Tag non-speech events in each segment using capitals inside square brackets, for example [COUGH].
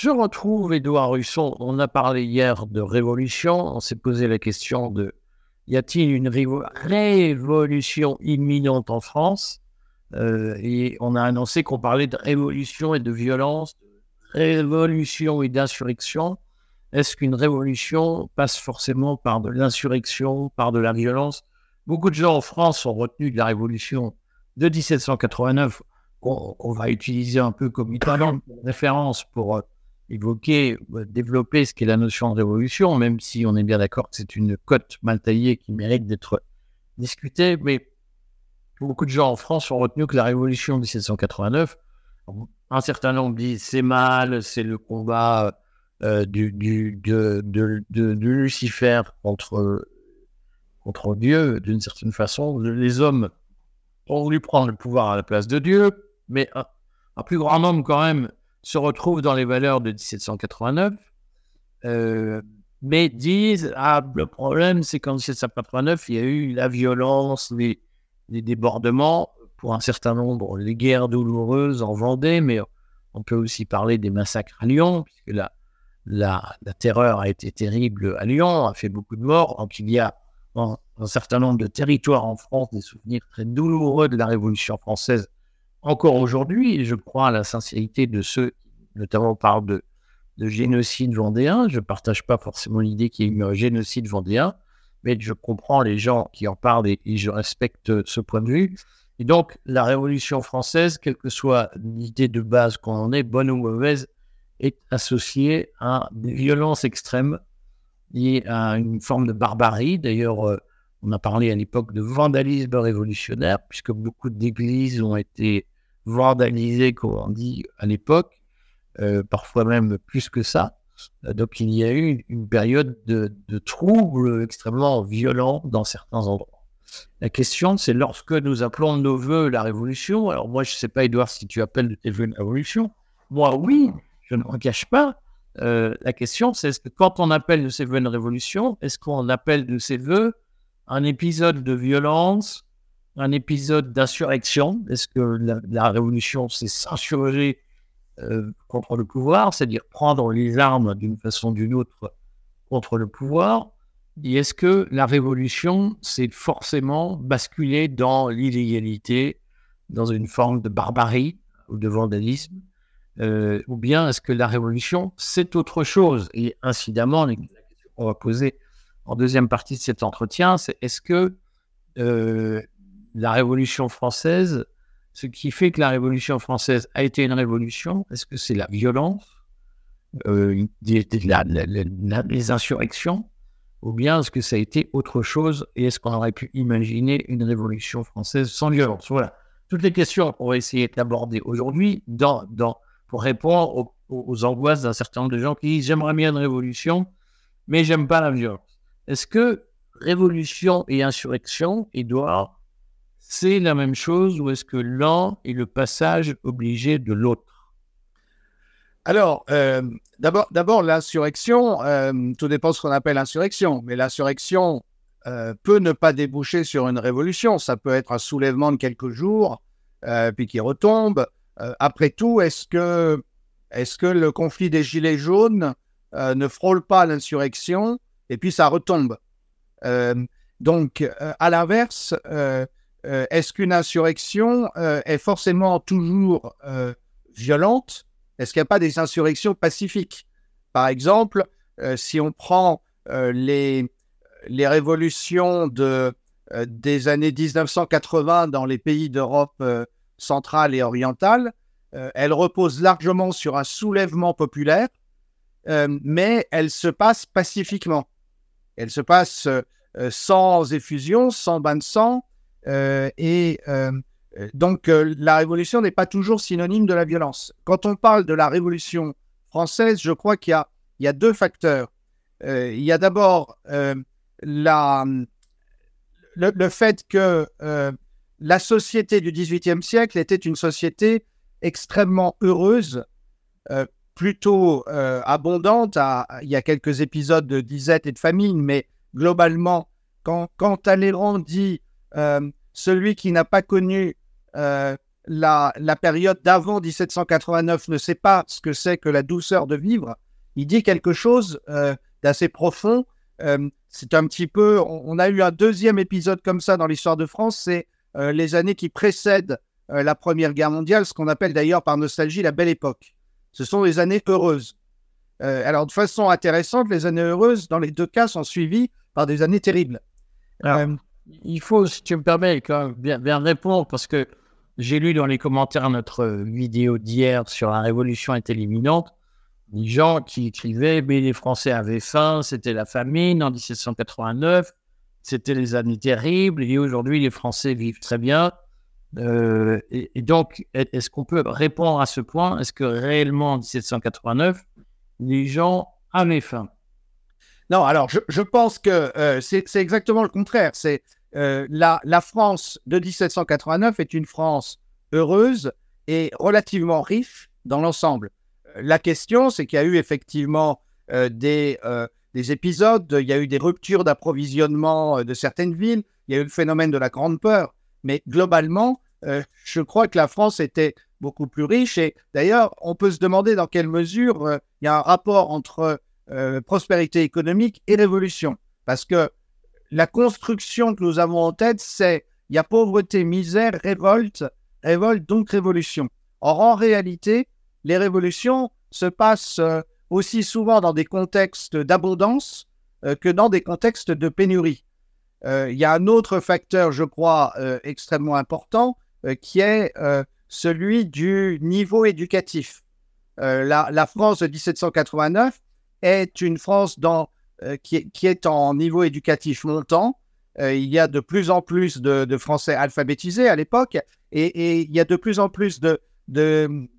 je retrouve Édouard Husson. On a parlé hier de révolution. On s'est posé la question de y a-t-il une révolution imminente en France? Euh, Et on a annoncé qu'on parlait de révolution et de violence, de révolution et d'insurrection. Est-ce qu'une révolution passe forcément par de l'insurrection, par de la violence? Beaucoup de gens en France ont retenu de la révolution de 1789, qu'on va utiliser un peu comme une référence pour euh, évoquer, euh, développer ce qu'est la notion de révolution, même si on est bien d'accord que c'est une cote mal taillée qui mérite d'être discutée. Mais beaucoup de gens en France ont retenu que la révolution de 1789, un certain nombre disent c'est mal, c'est le combat euh, du, du, de, de, de, Lucifer contre, contre Dieu, d'une certaine façon. Les hommes ont voulu prendre le pouvoir à la place de Dieu, mais un plus grand nombre quand même se retrouvent dans les valeurs de 1789, euh, mais disent Ah, le problème, c'est qu'en 1789, il y a eu la violence, les, débordements, pour un certain nombre, les guerres douloureuses en Vendée, mais on peut aussi parler des massacres à Lyon, puisque la, la, terreur a été terrible à Lyon, a fait beaucoup de morts. Donc il y a un certain nombre de territoires en France des souvenirs très douloureux de la Révolution française encore aujourd'hui. Je crois à la sincérité de ceux notamment parlent de, de génocide vendéen. Je ne partage pas forcément l'idée qu'il y ait eu un génocide vendéen, mais je comprends les gens qui en parlent et, et je respecte ce point de vue. Et donc, la Révolution française, quelle que soit l'idée de base qu'on en ait, bonne ou mauvaise, est associée à des violences extrêmes liées à une forme de barbarie. D'ailleurs, euh, on a parlé à l'époque de vandalisme révolutionnaire, puisque beaucoup d'églises ont été vandalisées, comme on dit à l'époque, euh, parfois même plus que ça. Donc il y a eu une période de, troubles extrêmement violents dans certains endroits. La question, c'est lorsque nous appelons de nos voeux la révolution. Alors moi, je ne sais pas, Edouard, si tu appelles de tes voeux une révolution. Moi, oui, je ne m'en cache pas. Euh, la question, c'est est-ce que quand on appelle de ses voeux une révolution, est-ce qu'on appelle de ses voeux un épisode de violence, un épisode d'insurrection. Est-ce que la, révolution, c'est s'insurger euh, contre le pouvoir, c'est-à-dire prendre les armes d'une façon ou d'une autre contre le pouvoir. Et est-ce que la révolution, c'est forcément basculer dans l'illégalité, dans une forme de barbarie ou de vandalisme? Euh, ou bien est-ce que la révolution, c'est autre chose? Et incidemment, la question qu'on va poser en deuxième partie de cet entretien, c'est est-ce que euh, la révolution française, ce qui fait que la révolution française a été une révolution, est-ce que c'est la violence, euh, les insurrections, ou bien est-ce que ça a été autre chose Et est-ce qu'on aurait pu imaginer une révolution française sans violence? Voilà. Toutes les questions qu'on va essayer d'aborder aujourd'hui pour répondre aux, angoisses d'un certain nombre de gens qui disent j'aimerais bien une révolution, mais j'aime pas la violence. Est-ce que révolution et insurrection, Edouard, c'est la même chose ou est-ce que l'un est le passage obligé de l'autre? Alors, euh, d'abord, l'insurrection, euh, tout dépend de ce qu'on appelle insurrection, mais l'insurrection euh, peut ne pas déboucher sur une révolution. Ça peut être un soulèvement de quelques jours, puis qui retombe. Après tout, est-ce que, est que le conflit des Gilets jaunes ne frôle pas l'insurrection et puis ça retombe? Donc, à l'inverse, est-ce qu'une insurrection est forcément toujours violente? Est-ce qu'il n'y a pas des insurrections pacifiques? Par exemple, si on prend les, les révolutions de, des années 1980 dans les pays d'Europe centrale et orientale, euh, elle repose largement sur un soulèvement populaire, euh, mais elle se passe pacifiquement. Elle se passe euh, sans effusion, sans bain de sang, et donc la révolution n'est pas toujours synonyme de la violence. Quand on parle de la révolution française, je crois qu'il y, a deux facteurs. il y a d'abord la, le, fait que la société du XVIIIe siècle était une société extrêmement heureuse, euh, plutôt euh, abondante. il y a quelques épisodes de disette et de famine, mais globalement, quand, quand Talleyrand dit euh, celui qui n'a pas connu la, la période d'avant 1789 ne sait pas ce que c'est que la douceur de vivre, il dit quelque chose euh, d'assez profond. Euh, c'est un petit peu, on, a eu un deuxième épisode comme ça dans l'histoire de France, c'est euh, les années qui précèdent la Première Guerre mondiale, ce qu'on appelle d'ailleurs par nostalgie la Belle Époque. Ce sont les années heureuses. alors de façon intéressante, les années heureuses, dans les deux cas, sont suivies par des années terribles. Il faut, si tu me permets, quand bien, bien répondre, parce que j'ai lu dans les commentaires notre vidéo d'hier sur la révolution est éliminante des gens qui écrivaient, mais les Français avaient faim, c'était la famine en 1789, c'était les années terribles, et aujourd'hui les Français vivent très bien. Euh, et, donc, est-ce qu'on peut répondre à ce point? Est-ce que réellement en 1789, les gens avaient faim? Non, alors je, pense que euh, c'est exactement le contraire. C'est euh, la, France de 1789 est une France heureuse et relativement riche dans l'ensemble la question, c'est qu'il y a eu effectivement euh, des, euh, des, épisodes, il y a eu des ruptures d'approvisionnement euh, de certaines villes, il y a eu le phénomène de la grande peur, mais globalement, je crois que la France était beaucoup plus riche et d'ailleurs, on peut se demander dans quelle mesure il y a un rapport entre prospérité économique et révolution, parce que la construction que nous avons en tête, c'est il y a pauvreté, misère, révolte, révolte donc révolution. Or, en réalité, les révolutions se passent euh, aussi souvent dans des contextes d'abondance euh, que dans des contextes de pénurie. Euh, il y a un autre facteur, je crois, extrêmement important, qui est celui du niveau éducatif. La, France de 1789 est une France dans, qui, est en niveau éducatif montant. il y a de plus en plus de, Français alphabétisés à l'époque et, il y a de plus en plus de,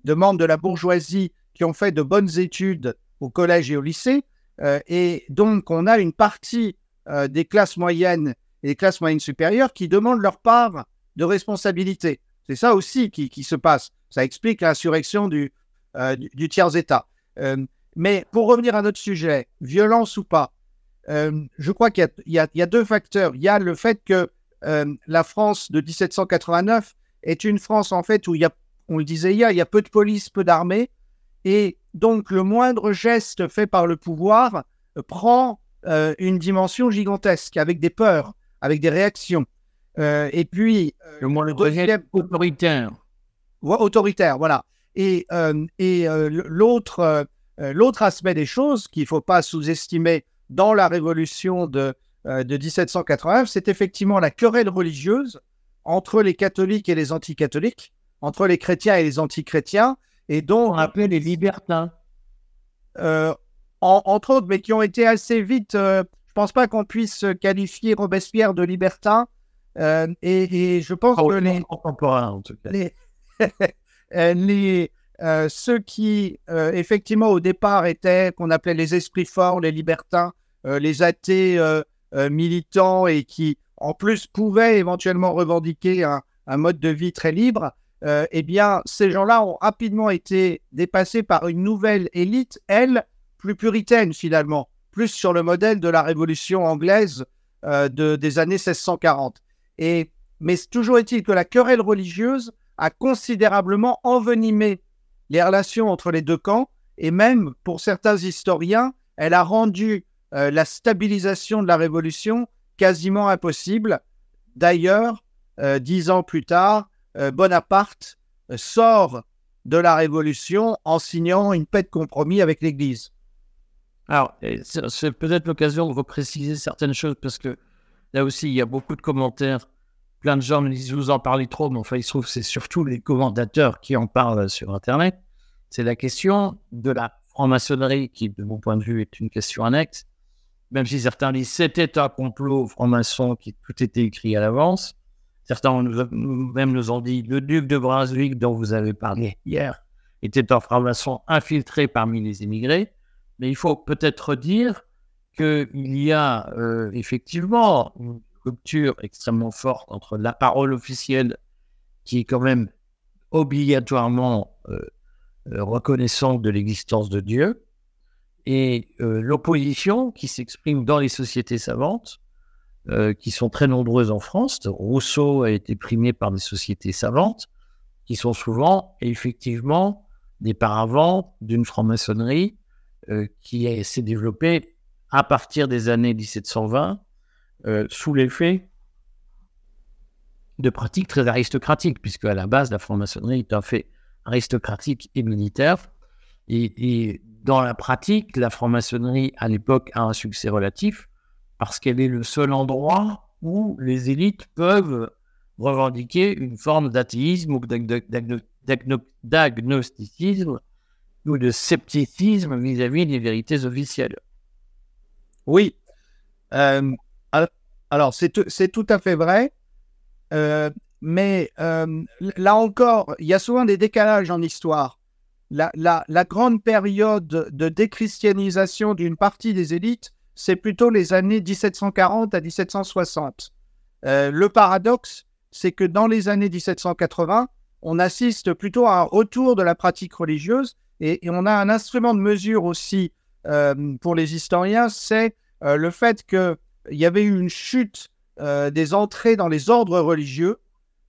membres de la bourgeoisie qui ont fait de bonnes études au collège et au lycée. Euh, et donc, on a une partie euh, des classes moyennes et des classes moyennes supérieures qui demandent leur part de responsabilité. C'est ça aussi qui, se passe. Ça explique l'insurrection du, euh, du, tiers-État. Mais pour revenir à notre sujet, violence ou pas, je crois qu'il y, y, a deux facteurs. Il y a le fait que la France de 1789 est une France en fait où il y a on le disait hier, il y a peu de police, peu d'armée, et donc le moindre geste fait par le pouvoir euh, prend euh, une dimension gigantesque, avec des peurs, avec des réactions. Euh, et puis, le moindre deuxième... autoritaire. autoritaire, voilà. Et, et l'autre, l'autre aspect des choses qu'il ne faut pas sous-estimer dans la révolution de, de 1789, c'est effectivement la querelle religieuse entre les catholiques et les anticatholiques, entre les chrétiens et les antichrétiens, et dont on appelait les libertins. Euh, entre autres, mais qui ont été assez vite. Euh, je pense pas qu'on puisse qualifier Robespierre de libertin. Euh, et, je pense que les contemporains, en tout cas. Les, [LAUGHS] ceux qui effectivement au départ étaient qu'on appelait les esprits forts, les libertins, les athées militants et qui en plus pouvaient éventuellement revendiquer un mode de vie très libre, euh, eh bien, ces gens-là ont rapidement été dépassés par une nouvelle élite, elle, plus puritaine finalement, plus sur le modèle de la révolution anglaise euh, de, des années 1640. Et, mais toujours est-il que la querelle religieuse a considérablement envenimé les relations entre les deux camps, et même pour certains historiens, elle a rendu euh, la stabilisation de la révolution quasiment impossible. D'ailleurs, dix ans plus tard, euh, Bonaparte euh, sort de la Révolution en signant une paix de compromis avec l'Église. Alors, c'est peut-être l'occasion de repréciser certaines choses parce que là aussi, il y a beaucoup de commentaires. Plein de gens me disent, vous en parlez trop, mais enfin, il se trouve que c'est surtout les commentateurs qui en parlent sur Internet. C'est la question de la franc-maçonnerie qui, de mon point de vue, est une question annexe. Même si certains disent c'était un complot franc-maçon qui tout était écrit à l'avance. Certains même nous ont dit le duc de Brunswick dont vous avez parlé hier était un franc-maçon infiltré parmi les immigrés. Mais il faut peut-être dire qu'il y a euh, effectivement une rupture extrêmement forte entre la parole officielle qui est quand même obligatoirement euh, reconnaissante de l'existence de Dieu et l'opposition qui s'exprime dans les sociétés savantes euh, qui sont très nombreuses en France. Rousseau a été primé par des sociétés savantes. qui sont souvent effectivement des paravents d'une franc-maçonnerie euh, qui s'est développée à partir des années 1720 euh, sous l'effet de pratiques très aristocratiques, puisque à la base, la franc-maçonnerie est un fait aristocratique et militaire. Et, dans la pratique, la franc-maçonnerie, à l'époque, a un succès relatif, parce qu'elle est le seul endroit où les élites peuvent revendiquer une forme d'athéisme ou d'agnosticisme ou de scepticisme vis-à-vis des vérités officielles. Oui. Euh, alors, c'est tout à fait vrai. Euh, mais euh, là encore, il y a souvent des décalages en histoire. La, grande période de déchristianisation d'une partie des élites, c'est plutôt les années 1740 à 1760. Euh, le paradoxe, c'est que dans les années 1780, on assiste plutôt à un retour de la pratique religieuse et, on a un instrument de mesure aussi pour les historiens, c'est le fait qu'il y avait eu une chute euh, des entrées dans les ordres religieux,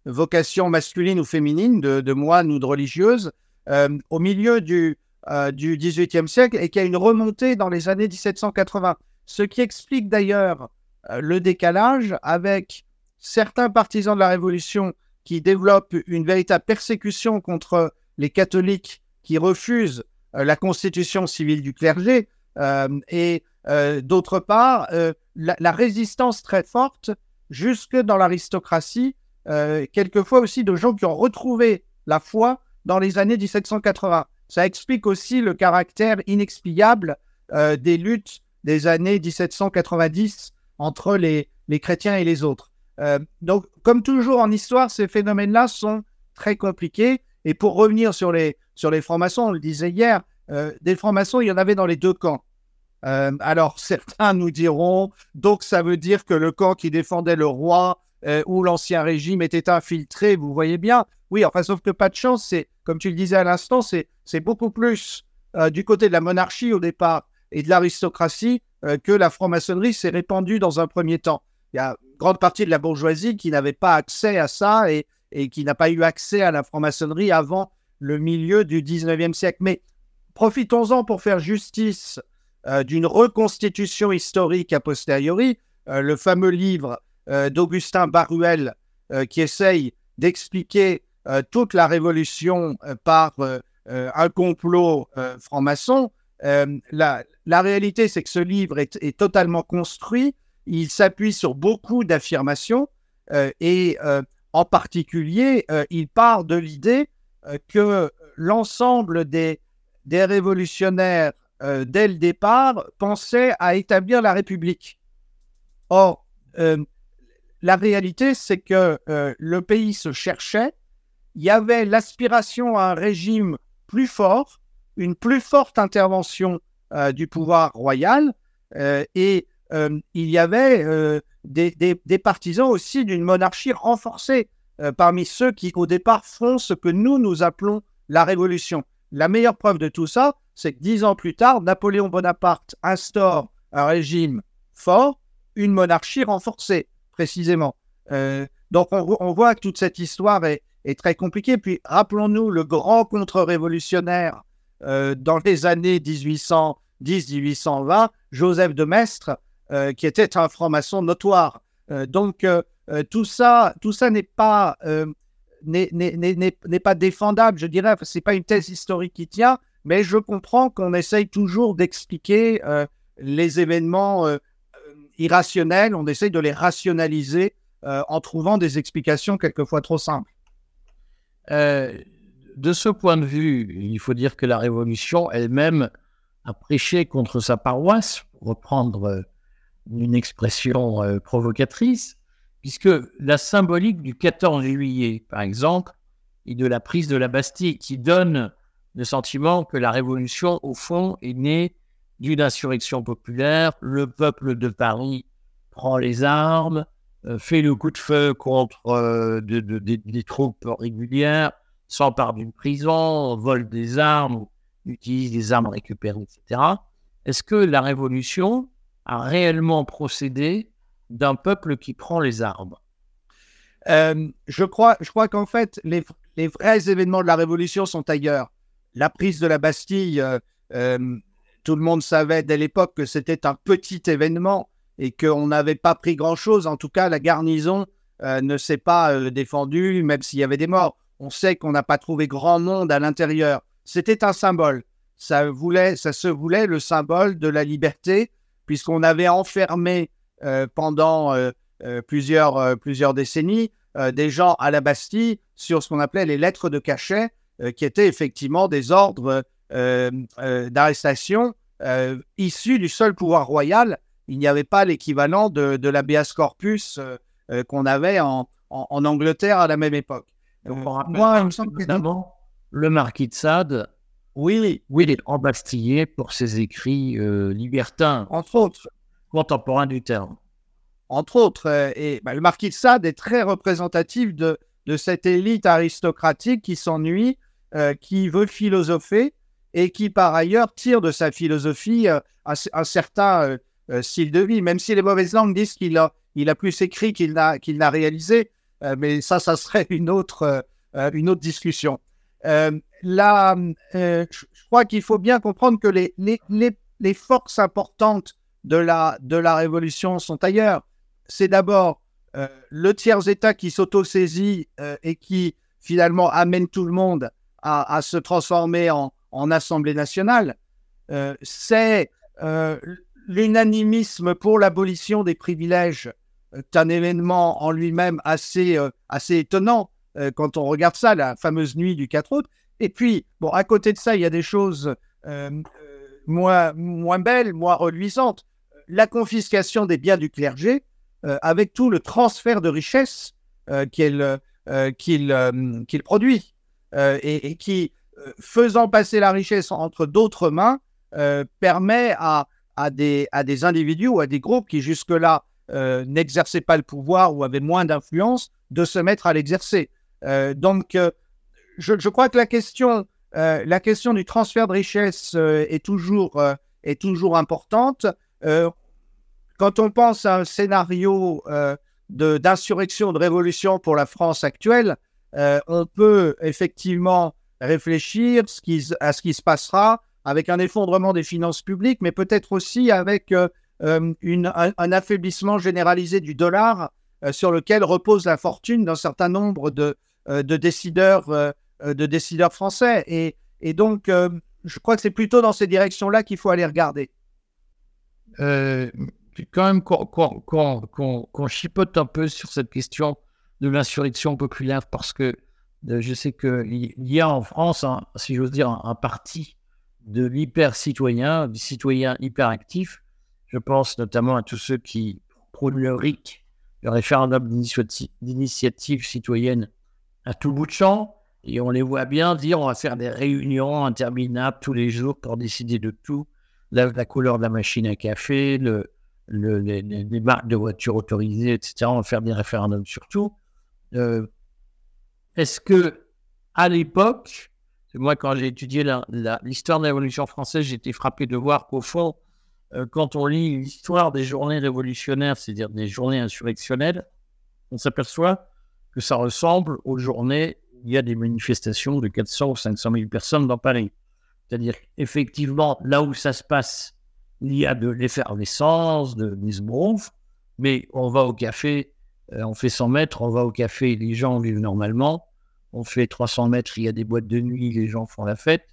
vocation masculine ou féminine, de, moines ou de religieuses, euh, au milieu du, euh, du XVIIIe siècle et qui a une remontée dans les années 1780. Ce qui explique d'ailleurs le décalage avec certains partisans de la Révolution qui développent une véritable persécution contre les catholiques qui refusent la constitution civile du clergé et d'autre part la, résistance très forte jusque dans l'aristocratie, euh, quelquefois aussi de gens qui ont retrouvé la foi dans les années 1780. Ça explique aussi le caractère inexpiable euh, des luttes des années 1790 entre les, les chrétiens et les autres. Euh, donc, comme toujours en histoire, ces phénomènes-là sont très compliqués. Et pour revenir sur les, sur les francs-maçons, on le disait hier, des francs-maçons, il y en avait dans les deux camps. Euh, alors, [LAUGHS] certains nous diront, donc ça veut dire que le camp qui défendait le roi euh, ou l'ancien régime était infiltré, vous voyez bien. Oui, enfin, sauf que pas de chance, c'est, comme tu le disais à l'instant, c'est, beaucoup plus euh, du côté de la monarchie au départ et de l'aristocratie que la franc-maçonnerie s'est répandue dans un premier temps. Il y a une grande partie de la bourgeoisie qui n'avait pas accès à ça et, qui n'a pas eu accès à la franc-maçonnerie avant le milieu du 19e siècle. Mais profitons-en pour faire justice euh, d'une reconstitution historique a posteriori, euh, le fameux livre euh, d'Augustin Baruel qui essaye d'expliquer toute la révolution par un complot franc-maçon. La, la, réalité, c'est que ce livre est, totalement construit. Il s'appuie sur beaucoup d'affirmations et en particulier, il part de l'idée que l'ensemble des, des révolutionnaires euh, dès le départ, pensait à établir la République. Or, euh, la réalité, c'est que euh, le pays se cherchait, il y avait l'aspiration à un régime plus fort, une plus forte intervention du pouvoir royal, et il y avait des, partisans aussi d'une monarchie renforcée parmi ceux qui, au départ, font ce que nous, nous appelons la révolution. La meilleure preuve de tout ça, c'est que dix ans plus tard, Napoléon Bonaparte instaure un régime fort, une monarchie renforcée, précisément. Euh, donc on, voit que toute cette histoire est, très compliquée. Puis rappelons-nous le grand contre-révolutionnaire euh, dans les années 1810-1820, Joseph de Maistre, euh, qui était un franc-maçon notoire. donc tout ça, tout ça n'est pas n'est pas défendable, je dirais. C'est pas une thèse historique qui tient, mais je comprends qu'on essaye toujours d'expliquer les événements irrationnels, on essaye de les rationaliser euh, en trouvant des explications quelquefois trop simples. de ce point de vue, il faut dire que la Révolution elle-même a prêché contre sa paroisse, pour reprendre une expression provocatrice, puisque la symbolique du 14 juillet, par exemple, et de la prise de la Bastille, qui donne le sentiment que la révolution, au fond, est née d'une insurrection populaire. Le peuple de Paris prend les armes, euh, fait le coup de feu contre euh, des troupes régulières, s'empare d'une prison, vole des armes, utilise des armes récupérées, etc. Est-ce que la révolution a réellement procédé d'un peuple qui prend les armes? Euh, je crois, qu'en fait, les, vrais événements de la Révolution sont ailleurs. La prise de la Bastille, tout le monde savait dès l'époque que c'était un petit événement et qu'on n'avait pas pris grand-chose. En tout cas, la garnison ne s'est pas défendue, même s'il y avait des morts. On sait qu'on n'a pas trouvé grand monde à l'intérieur. C'était un symbole. Ça, voulait, ça se voulait le symbole de la liberté, puisqu'on avait enfermé pendant plusieurs, plusieurs décennies euh, des gens à la Bastille sur ce qu'on appelait les lettres de cachet, euh, qui étaient effectivement des ordres euh, d'arrestation issus du seul pouvoir royal. Il n'y avait pas l'équivalent de, de l'habeas corpus qu'on avait en, Angleterre à la même époque. moi, il me semble que le marquis de Sade, oui, oui, il est embastillé pour ses écrits libertins, entre autres, contemporains du terme entre autres. Euh, et bah, le marquis de Sade est très représentatif de, de cette élite aristocratique qui s'ennuie, euh, qui veut philosopher et qui, par ailleurs, tire de sa philosophie euh, un, certain style de vie, même si les mauvaises langues disent qu'il a, plus écrit qu'il n'a, réalisé. mais ça, ça serait une autre, discussion. là, je crois qu'il faut bien comprendre que les, forces importantes de la, révolution sont ailleurs c'est d'abord euh, le tiers-État qui s'auto-saisit euh, et qui finalement amène tout le monde à, se transformer en, Assemblée nationale. Euh, c'est l'unanimisme pour l'abolition des privilèges. C'est un événement en lui-même assez, assez étonnant quand on regarde ça, la fameuse nuit du 4 août. Et puis, bon, à côté de ça, il y a des choses moins, moins belles, moins reluisantes. La confiscation des biens du clergé, euh, avec tout le transfert de richesse euh, euh, qu'il produit et, qui, faisant passer la richesse entre d'autres mains, permet à, des, individus ou à des groupes qui jusque-là n'exerçaient pas le pouvoir ou avaient moins d'influence de se mettre à l'exercer. donc, je, crois que la question, la question du transfert de richesse est, toujours, importante. Quand on pense à un scénario euh, d'insurrection, de, révolution pour la France actuelle, euh, on peut effectivement réfléchir à ce qui se passera avec un effondrement des finances publiques, mais peut-être aussi avec euh, une, un, affaiblissement généralisé du dollar sur lequel repose la fortune d'un certain nombre de, de décideurs, de décideurs français. Et, donc, je crois que c'est plutôt dans ces directions-là qu'il faut aller regarder quand même qu'on chipote un peu sur cette question de l'insurrection populaire parce que euh, je sais qu'il y a en France, si j'ose dire, un, parti de l'hyper-citoyen, du citoyen hyper-actif. Je pense notamment à tous ceux qui prônent le RIC, le référendum d'initiative citoyenne à tout bout de champ. Et on les voit bien dire on va faire des réunions interminables tous les jours pour décider de tout. La, la couleur de la machine à café, le, les, marques de voitures autorisées, etc. On va faire des référendums surtout. Euh, Est-ce que à l'époque, moi quand j'ai étudié l'histoire de la Révolution française, été frappé de voir qu'au fond, euh, quand on lit l'histoire des journées révolutionnaires, c'est-à-dire des journées insurrectionnelles, on s'aperçoit que ça ressemble aux journées où il y a des manifestations de 400 ou 500 000 personnes dans Paris. C'est-à-dire effectivement, là où ça se passe, il y a de l'effervescence, de l'esbronf, mais on va au café, on fait 100 mètres, on va au café, les gens vivent normalement. On fait 300 mètres, il y a des boîtes de nuit, les gens font la fête.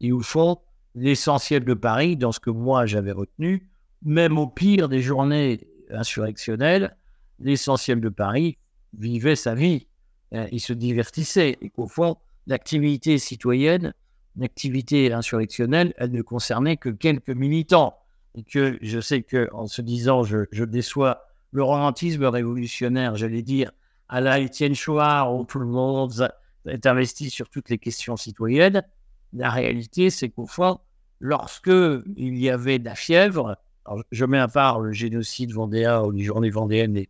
Et au fond, l'essentiel de Paris, dans ce que moi j'avais retenu, même au pire des journées insurrectionnelles, l'essentiel de Paris vivait sa vie. Euh, il se divertissait. Et qu'au fond, l'activité citoyenne, l'activité insurrectionnelle, elle ne concernait que quelques militants et que je sais que en se disant je, déçois le romantisme révolutionnaire, j'allais dire, à la Étienne Chouard, où tout le monde est investi sur toutes les questions citoyennes, la réalité, c'est qu'au fond, lorsque il y avait de la fièvre, je mets à part le génocide vendéen ou les journées vendéennes,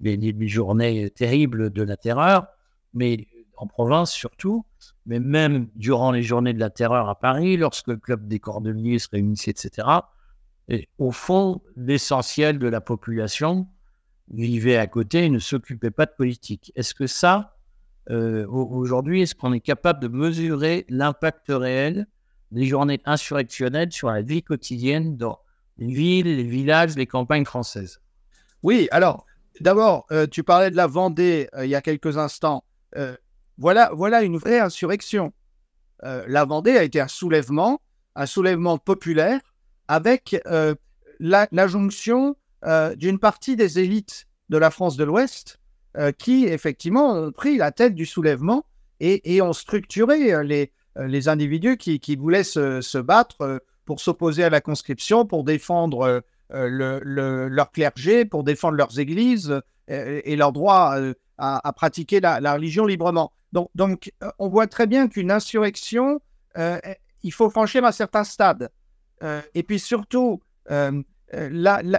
les, les, journées terribles de la terreur, mais en province surtout, mais même durant les journées de la terreur à Paris, lorsque le club des cordeliers se réunissait, etc., et au fond, l'essentiel de la population vivait à côté et ne s'occupait pas de politique. Est-ce que ça, aujourd'hui, est-ce qu'on est capable de mesurer l'impact réel des journées insurrectionnelles sur la vie quotidienne dans les villes, les villages, les campagnes françaises? Oui, alors, d'abord, tu parlais de la Vendée il y a quelques instants. voilà, voilà une vraie insurrection. la Vendée a été un soulèvement, un soulèvement populaire avec la, jonction euh, d'une partie des élites de la France de l'Ouest euh, qui, effectivement, ont pris la tête du soulèvement et, ont structuré euh, les, les individus qui, voulaient se, battre pour s'opposer à la conscription, pour défendre leur clergé, pour défendre leurs églises et, leur droit à, pratiquer la, religion librement. Donc, on voit très bien qu'une insurrection, il faut franchir un certain stade. et puis surtout, euh,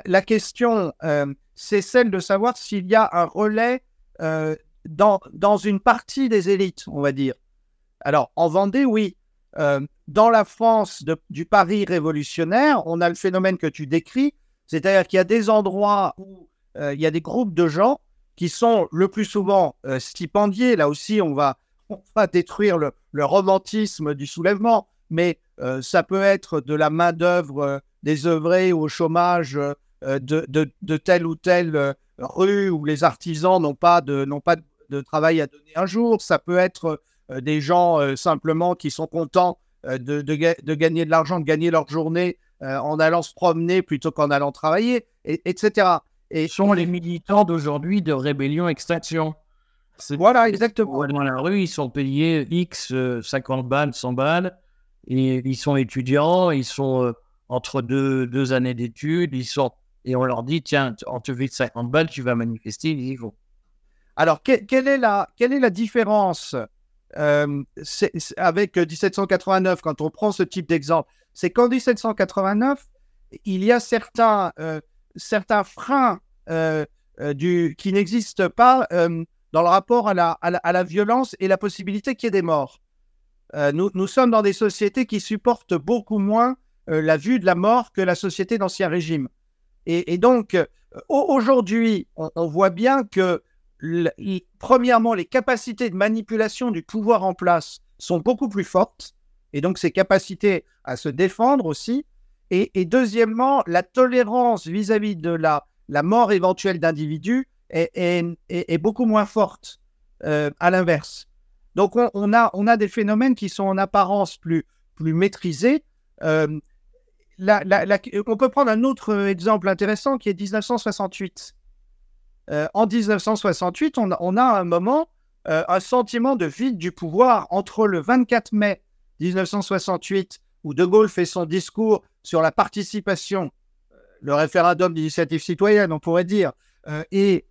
la, question, euh, c'est celle de savoir s'il y a un relais dans, dans une partie des élites, on va dire. Alors, en Vendée, oui. dans la France du Paris révolutionnaire, on a le phénomène que tu décris, c'est-à-dire qu'il y a des endroits où il y a des groupes de gens qui sont le plus souvent stipendiés. Là aussi, on va, on va détruire le, le, romantisme du soulèvement, mais ça peut être de la main-d'œuvre des œuvrés au chômage euh, de, de, telle ou telle euh, rue où les artisans n'ont pas, de, n'ont pas de travail à donner un jour. Ça peut être euh, des gens simplement qui sont contents de, de, gagner de l'argent, de gagner leur journée en allant se promener plutôt qu'en allant travailler, et, etc. Et sont les militants d'aujourd'hui de rébellion extinction. Voilà, exactement. Dans la rue, ils sont payés X, 50 balles, 100 balles, et ils sont étudiants, ils sont entre deux, deux années d'études, ils sont et on leur dit tiens, on te fait 50 balles, tu vas manifester, ils y vont. Alors, quelle, est la, quelle est la différence euh, avec 1789 quand on prend ce type d'exemple? C'est qu'en 1789, il y a certains, euh, certains freins euh, du, qui n'existent pas dans le rapport à la, à la, violence et la possibilité qu'il y ait des morts. nous, nous sommes dans des sociétés qui supportent beaucoup moins euh, la vue de la mort que la société d'Ancien Régime. Et, donc, euh, aujourd'hui, on, voit bien que, premièrement, les capacités de manipulation du pouvoir en place sont beaucoup plus fortes, et donc ces capacités à se défendre aussi. Et, deuxièmement, la tolérance vis-à-vis de la, la mort éventuelle d'individus est, beaucoup moins forte, euh, à l'inverse. Donc, on, a, on a des phénomènes qui sont en apparence plus, plus maîtrisés, on peut prendre un autre exemple intéressant qui est 1968. Euh, en 1968, on a, un moment, euh, un sentiment de vide du pouvoir entre le 24 mai 1968, où De Gaulle fait son discours sur la participation, euh, le référendum d'initiative citoyenne, on pourrait dire, et,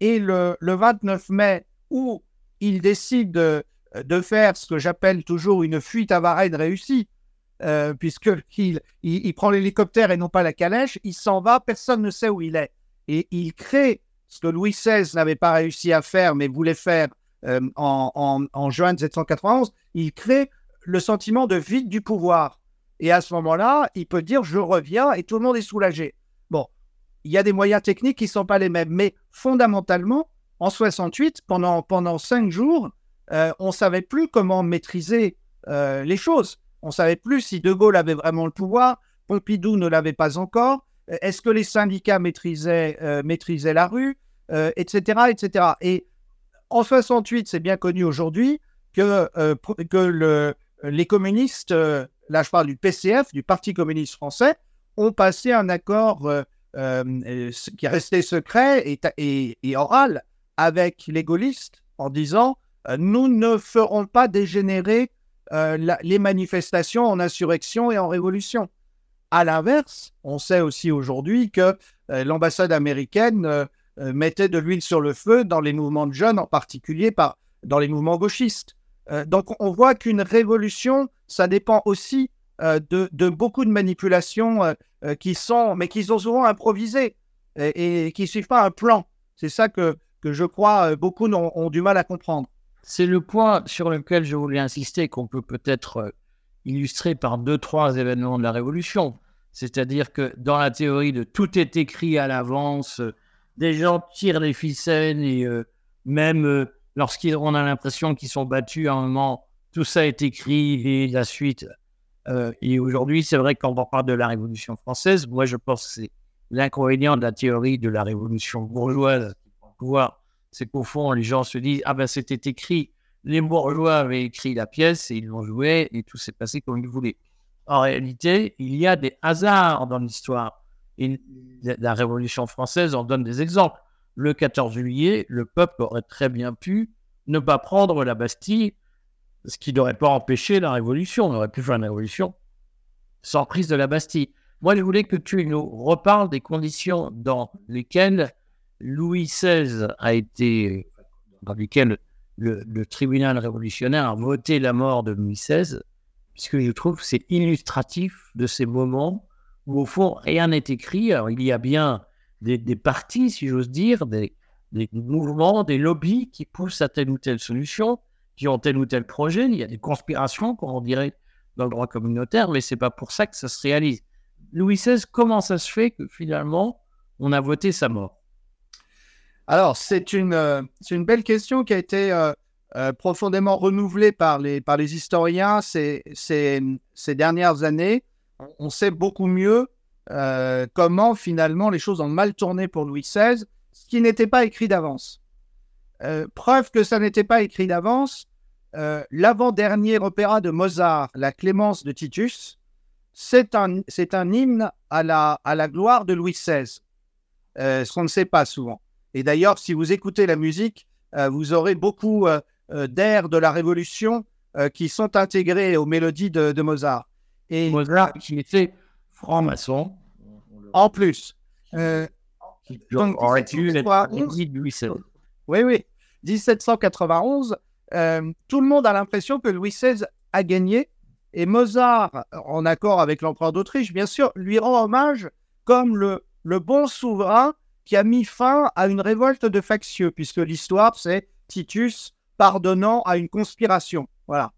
et le, 29 mai, où il décide de, de faire ce que j'appelle toujours une fuite à Varennes réussie, euh, puisqu'il il, prend l'hélicoptère et non pas la calèche, il s'en va, personne ne sait où il est. Et il crée ce que Louis XVI n'avait pas réussi à faire, mais voulait faire euh, en, juin 1791, il crée le sentiment de vide du pouvoir. Et à ce moment-là, il peut dire je reviens et tout le monde est soulagé. Bon, il y a des moyens techniques qui ne sont pas les mêmes, mais fondamentalement, en 68, pendant, pendant cinq jours, euh, on ne savait plus comment maîtriser les choses. On savait plus si De Gaulle avait vraiment le pouvoir, Pompidou ne l'avait pas encore. Euh, est-ce que les syndicats maîtrisaient, euh, la rue, etc., euh, etc. Et en 68, c'est bien connu aujourd'hui que, que le, les communistes, là je parle du PCF, du Parti communiste français, ont passé un accord qui est resté secret et, et oral avec les gaullistes en disant nous ne ferons pas dégénérer euh, les manifestations en insurrection et en révolution. À l'inverse, on sait aussi aujourd'hui que euh, l'ambassade américaine euh, mettait de l'huile sur le feu dans les mouvements de jeunes, en particulier par, dans les mouvements gauchistes. donc on voit qu'une révolution, ça dépend aussi de, beaucoup de manipulations qui sont, mais qui sont souvent improvisées et, qui ne suivent pas un plan. C'est ça que je crois beaucoup ont du mal à comprendre. C'est le point sur lequel je voulais insister, qu'on peut peut-être euh, illustrer par deux, trois événements de la Révolution. C'est-à-dire que dans la théorie de tout est écrit à l'avance, euh, des gens tirent les ficelles et euh, même lorsqu'on a l'impression qu'ils sont battus à un moment, tout ça est écrit et la suite. Et aujourd'hui, c'est vrai qu'on parle de la Révolution française. Moi, je pense que c'est l'inconvénient de la théorie de la Révolution bourgeoise pouvoir. C'est qu'au fond, les gens se disent Ah ben, c'était écrit. Les bourgeois avaient écrit la pièce et ils l'ont joué et tout s'est passé comme ils voulaient. En réalité, il y a des hasards dans l'histoire. La Révolution française en donne des exemples. Le 14 juillet, le peuple aurait très bien pu ne pas prendre la Bastille, ce qui n'aurait pas empêché la Révolution. On aurait pu faire une révolution sans prise de la Bastille. Moi, je voulais que tu nous reparles des conditions dans lesquelles Louis XVI a été, dans lesquelles le, tribunal révolutionnaire a voté la mort de Louis XVI, puisque je trouve que c'est illustratif de ces moments où, au fond, rien n'est écrit. Alors, il y a bien des, des partis, si j'ose dire, des, des, mouvements, des lobbies qui poussent à telle ou telle solution, qui ont tel ou tel projet. Il y a des conspirations, comme on dirait dans le droit communautaire, mais c'est pas pour ça que ça se réalise. Louis XVI, comment ça se fait que finalement, on a voté sa mort? Alors, c'est une, euh, belle question qui a été euh, euh, profondément renouvelée par les, historiens ces, ces, dernières années. On sait beaucoup mieux comment finalement les choses ont mal tourné pour Louis XVI, ce qui n'était pas écrit d'avance. preuve que ça n'était pas écrit d'avance, l'avant-dernier opéra de Mozart, La Clémence de Titus, c'est un, c'est un hymne à la, à la gloire de Louis XVI, ce qu'on ne sait pas souvent. Et d'ailleurs, si vous écoutez la musique, euh, vous aurez beaucoup euh, euh, d'airs de la Révolution qui sont intégrés aux mélodies de, Mozart. Et Mozart qui était franc-maçon. En plus. donc, aurait eu Louis XVI. Oui, oui. 1791, tout le monde a l'impression que Louis XVI a gagné. Et Mozart, en accord avec l'empereur d'Autriche, bien sûr, lui rend hommage comme le, le bon souverain qui a mis fin à une révolte de factieux, puisque l'histoire, c'est Titus pardonnant à une conspiration. Voilà.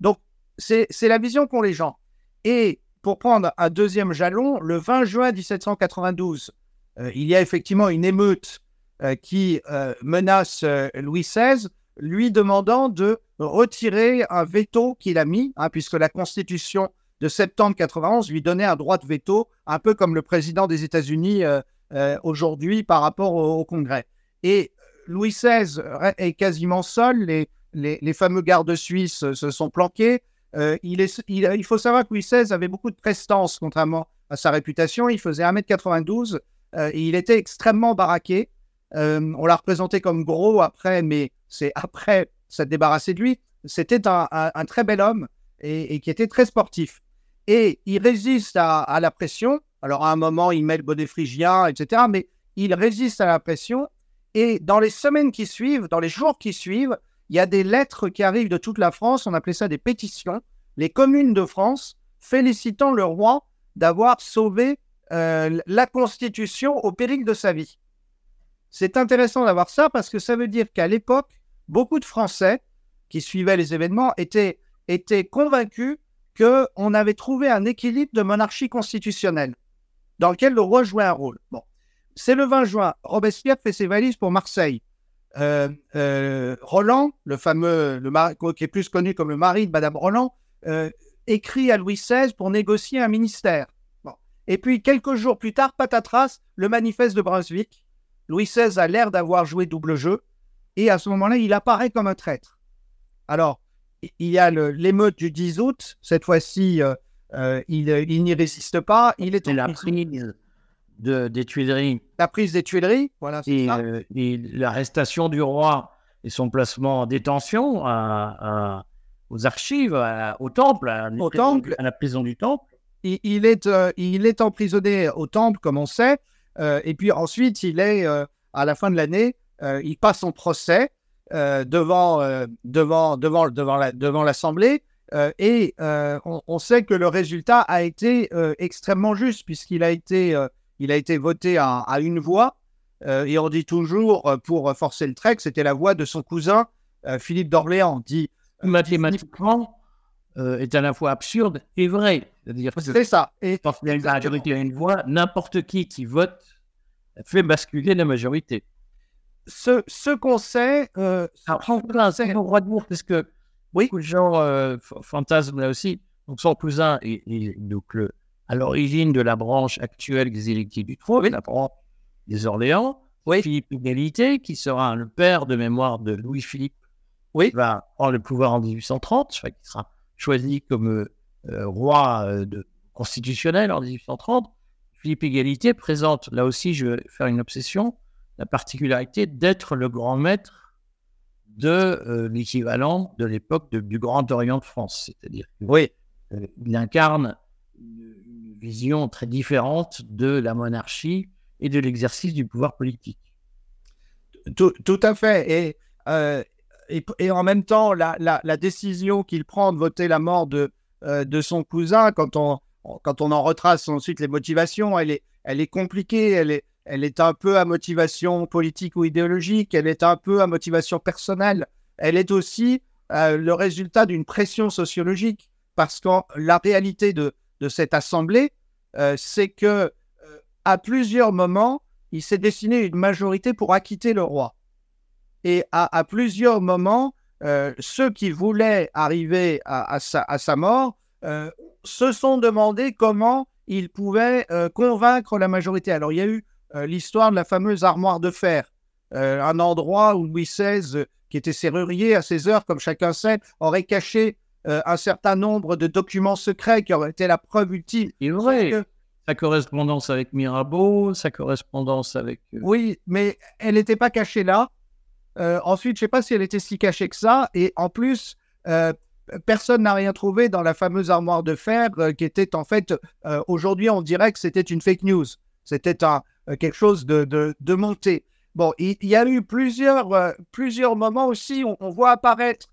Donc, c'est la vision qu'ont les gens. Et pour prendre un deuxième jalon, le 20 juin 1792, euh, il y a effectivement une émeute euh, qui euh, menace Louis XVI, lui demandant de retirer un veto qu'il a mis, hein, puisque la Constitution de septembre 91 lui donnait un droit de veto, un peu comme le président des États-Unis euh, aujourd'hui par rapport au, Congrès. Et Louis XVI est quasiment seul, les, les, fameux gardes suisses se sont planqués. Euh, il, est, il, faut savoir que Louis XVI avait beaucoup de prestance, contrairement à sa réputation. Il faisait 1m92 euh, et il était extrêmement baraqué. on l'a représenté comme gros après, mais c'est après s'être débarrassé de lui. C'était un, très bel homme et, qui était très sportif. Et il résiste à la pression. Alors, à un moment, il met le bonnet phrygien, etc. Mais il résiste à la pression. Et dans les semaines qui suivent, dans les jours qui suivent, il y a des lettres qui arrivent de toute la France. On appelait ça des pétitions. Les communes de France félicitant le roi d'avoir sauvé euh, la Constitution au péril de sa vie. C'est intéressant d'avoir ça parce que ça veut dire qu'à l'époque, beaucoup de Français qui suivaient les événements étaient, étaient convaincus qu'on avait trouvé un équilibre de monarchie constitutionnelle dans lequel le roi jouait un rôle. Bon, c'est le 20 juin. Robespierre fait ses valises pour Marseille. Euh, euh, Roland, le fameux, le qui est plus connu comme le mari de Madame Roland, euh, écrit à Louis XVI pour négocier un ministère. Bon. Et puis, quelques jours plus tard, patatras, le manifeste de Brunswick. Louis XVI a l'air d'avoir joué double jeu. Et à ce moment-là, il apparaît comme un traître. Alors, il y a l'émeute du 10 août. Cette fois-ci, euh, il, n'y résiste pas. Il est la prise de, des Tuileries. La prise des Tuileries, voilà. Et, euh, et l'arrestation du roi et son placement en détention à, aux archives, au temple, à, au temple. à la prison du temple. Il, est, euh, il est emprisonné au temple, comme on sait, et puis ensuite, il est, à la fin de l'année, il passe son procès devant, devant, devant, devant, devant l'Assemblée. Euh, et euh, on, sait que le résultat a été euh, extrêmement juste puisqu'il a été, il a été voté à, une voix. et on dit toujours, pour forcer le trait, que c'était la voix de son cousin Philippe d'Orléans. Dit mathématiquement est à la fois absurde et vrai. C'est ça. Et quand il y a une majorité à une voix, n'importe qui qui vote fait basculer la majorité. ce, ce qu'on sait, euh, c'est le roi de Bourg, parce que oui. beaucoup de gens euh, fantasment là aussi. Donc son cousin est, donc le, à l'origine de la branche actuelle des électifs du trône, la branche des Orléans. Oui. Philippe Égalité, qui sera le père de mémoire de Louis-Philippe, oui. va prendre le pouvoir en 1830, qui sera choisi comme euh, roi de, constitutionnel en 1830. Philippe Égalité présente, là aussi, je vais faire une obsession, la particularité d'être le grand maître de euh, l'équivalent de l'époque du Grand Orient de France. C'est-à-dire qu'il oui. Euh, incarne une, vision très différente de la monarchie et de l'exercice du pouvoir politique. Tout, à fait. Et, euh, et, en même temps, la, la, décision qu'il prend de voter la mort de, de son cousin, quand on, quand on en retrace ensuite les motivations, elle est, elle est compliquée, elle est, elle est un peu à motivation politique ou idéologique, elle est un peu à motivation personnelle, elle est aussi euh, le résultat d'une pression sociologique, parce que la réalité de, cette assemblée, euh, c'est que euh, à plusieurs moments, il s'est dessiné une majorité pour acquitter le roi. Et à, plusieurs moments, ceux qui voulaient arriver à, sa, à sa, mort se sont demandé comment ils pouvaient convaincre la majorité. Alors, il y a eu l'histoire de la fameuse armoire de fer, euh, un endroit où Louis XVI, qui était serrurier à ses heures, comme chacun sait, aurait caché un certain nombre de documents secrets qui auraient été la preuve utile. Il vrai. Sa correspondance avec Mirabeau, sa correspondance avec. Oui, mais elle n'était pas cachée là. ensuite, je ne sais pas si elle était si cachée que ça. Et en plus, personne n'a rien trouvé dans la fameuse armoire de fer euh, qui était en fait, euh, aujourd'hui on dirait que c'était une fake news, c'était un, euh, quelque chose de, de, monté. Bon, il, y a eu plusieurs, plusieurs moments aussi, on, on voit apparaître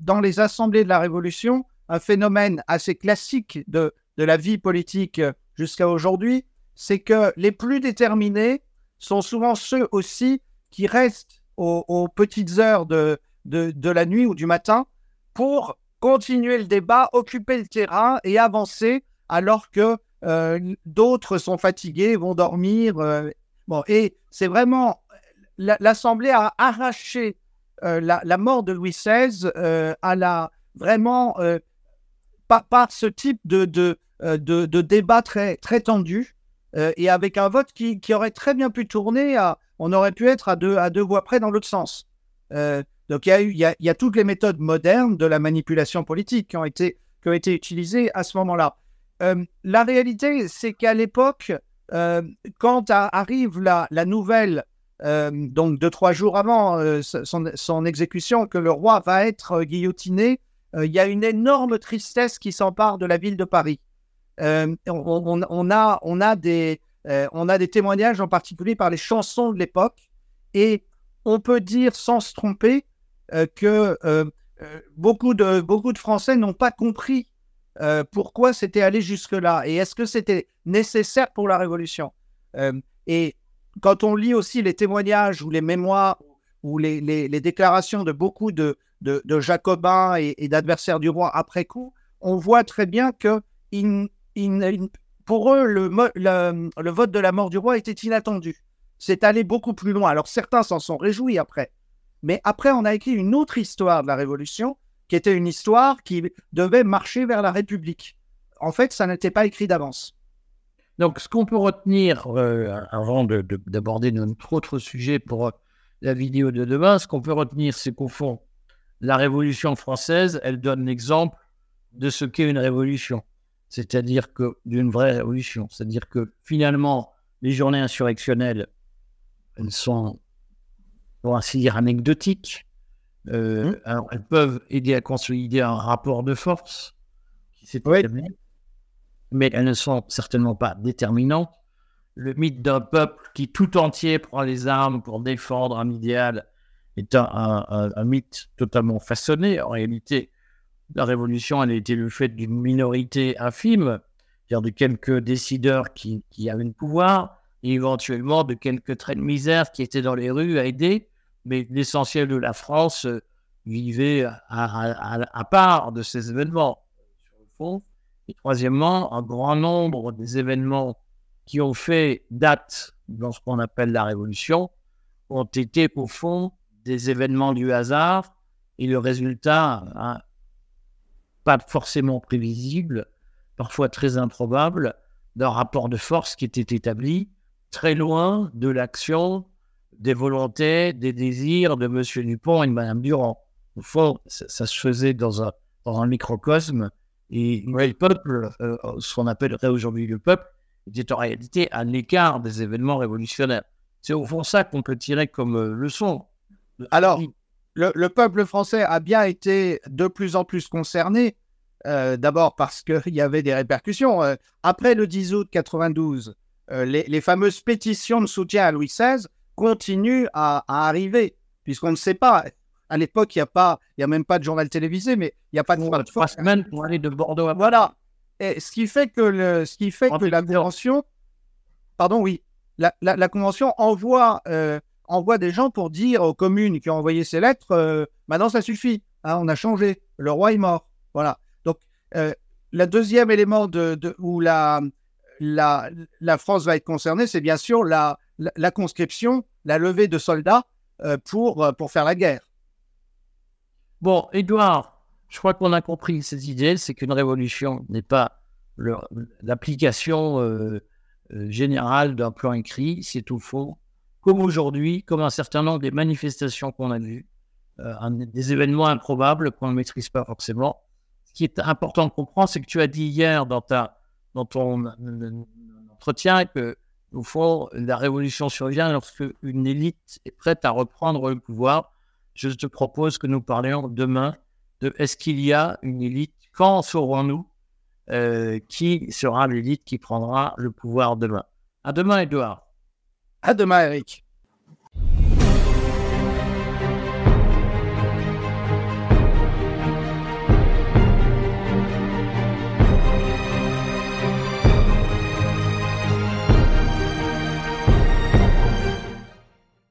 dans les assemblées de la Révolution un phénomène assez classique de, de la vie politique jusqu'à aujourd'hui, c'est que les plus déterminés sont souvent ceux aussi qui restent aux, aux petites heures de, de, de la nuit ou du matin pour continuer le débat, occuper le terrain et avancer alors que euh, d'autres sont fatigués, vont dormir. Euh, bon, et c'est vraiment l'Assemblée a arraché euh, la, mort de Louis XVI à la vraiment par, ce type de, de, de, débat très, très tendu et avec un vote qui, qui, aurait très bien pu tourner à, on aurait pu être à deux, à deux voix près dans l'autre sens. Donc il y, a eu, y a, toutes les méthodes modernes de la manipulation politique qui ont été, qui ont été utilisées à ce moment-là. Euh, la réalité, c'est qu'à l'époque, euh, quand arrive la, nouvelle, euh, donc deux, trois jours avant son, exécution, que le roi va être guillotiné, il y a une énorme tristesse qui s'empare de la ville de Paris. On, a, des, témoignages en particulier par les chansons de l'époque, et on peut dire sans se tromper que beaucoup de Français n'ont pas compris pourquoi c'était allé jusque-là? Et est-ce que c'était nécessaire pour la Révolution? et quand on lit aussi les témoignages ou les mémoires ou les, déclarations de beaucoup de, jacobins et, d'adversaires du roi après coup, on voit très bien que pour eux, le, vote de la mort du roi était inattendu. C'est allé beaucoup plus loin. Alors certains s'en sont réjouis après, mais après, on a écrit une autre histoire de la Révolution, qui était une histoire qui devait marcher vers la République. En fait, ça n'était pas écrit d'avance. Donc, ce qu'on peut retenir, euh, avant d'aborder notre autre sujet pour euh, la vidéo de demain, ce qu'on peut retenir, c'est qu'au fond, la Révolution française, elle donne l'exemple de ce qu'est une révolution, c'est-à-dire que d'une vraie révolution, c'est-à-dire que finalement, les journées insurrectionnelles, elles sont pour ainsi dire, anecdotiques. Euh, mmh. alors, elles peuvent aider à consolider un rapport de force qui s'est mais elles ne sont certainement pas déterminantes. Le mythe d'un peuple qui tout entier prend les armes pour défendre un idéal est un, mythe totalement façonné. En réalité, la révolution, elle a été le fait d'une minorité infime, c'est-à-dire de quelques décideurs qui, qui avaient le pouvoir, et éventuellement de quelques traits de misère qui étaient dans les rues à aider, mais l'essentiel de la France euh, vivait à, part de ces événements. Et troisièmement, un grand nombre des événements qui ont fait date dans ce qu'on appelle la Révolution ont été au fond des événements du hasard et le résultat, hein, pas forcément prévisible, parfois très improbable, d'un rapport de force qui était établi très loin de l'action, des volontés, des désirs de M. Dupont et de Mme Durand. Au fond, ça, se faisait dans un, dans un microcosme et le peuple, euh, ce qu'on appellerait aujourd'hui le peuple, était en réalité à l'écart des événements révolutionnaires. C'est au fond ça qu'on peut tirer comme euh, leçon. Alors, le, peuple français a bien été de plus en plus concerné, euh, d'abord parce qu'il y avait des répercussions. Après le 10 août 92, les, fameuses pétitions de soutien à Louis XVI continuent à, arriver, puisqu'on ne sait pas. À l'époque, il n'y a, pas, il y a même pas de journal télévisé, mais il n'y a pas de... Trois semaines pour aller de Bordeaux à Voilà. Et ce qui fait que, le, ce qui fait que la convention, pardon, oui, la, la, convention envoie, euh, envoie des gens pour dire aux communes qui ont envoyé ces lettres, euh, maintenant ça suffit, hein, on a changé, le roi est mort, voilà. Donc, euh, le deuxième élément de, de où la, la, la, France va être concernée, c'est bien sûr la, la, conscription, la levée de soldats pour, pour faire la guerre. Bon, Edouard, je crois qu'on a compris ces idées, c'est qu'une révolution n'est pas l'application euh, euh, générale d'un plan écrit, c'est au fond, comme aujourd'hui, comme un certain nombre des manifestations qu'on a vues, euh, des événements improbables qu'on ne maîtrise pas forcément. Ce qui est important de comprendre, c'est que tu as dit hier dans, ta, dans ton entretien que, au fond, la révolution survient lorsque une élite est prête à reprendre le pouvoir. Je te propose que nous parlions demain de est-ce qu'il y a une élite Quand saurons-nous euh, qui sera l'élite qui prendra le pouvoir demain? À demain, Edouard. À demain, Eric.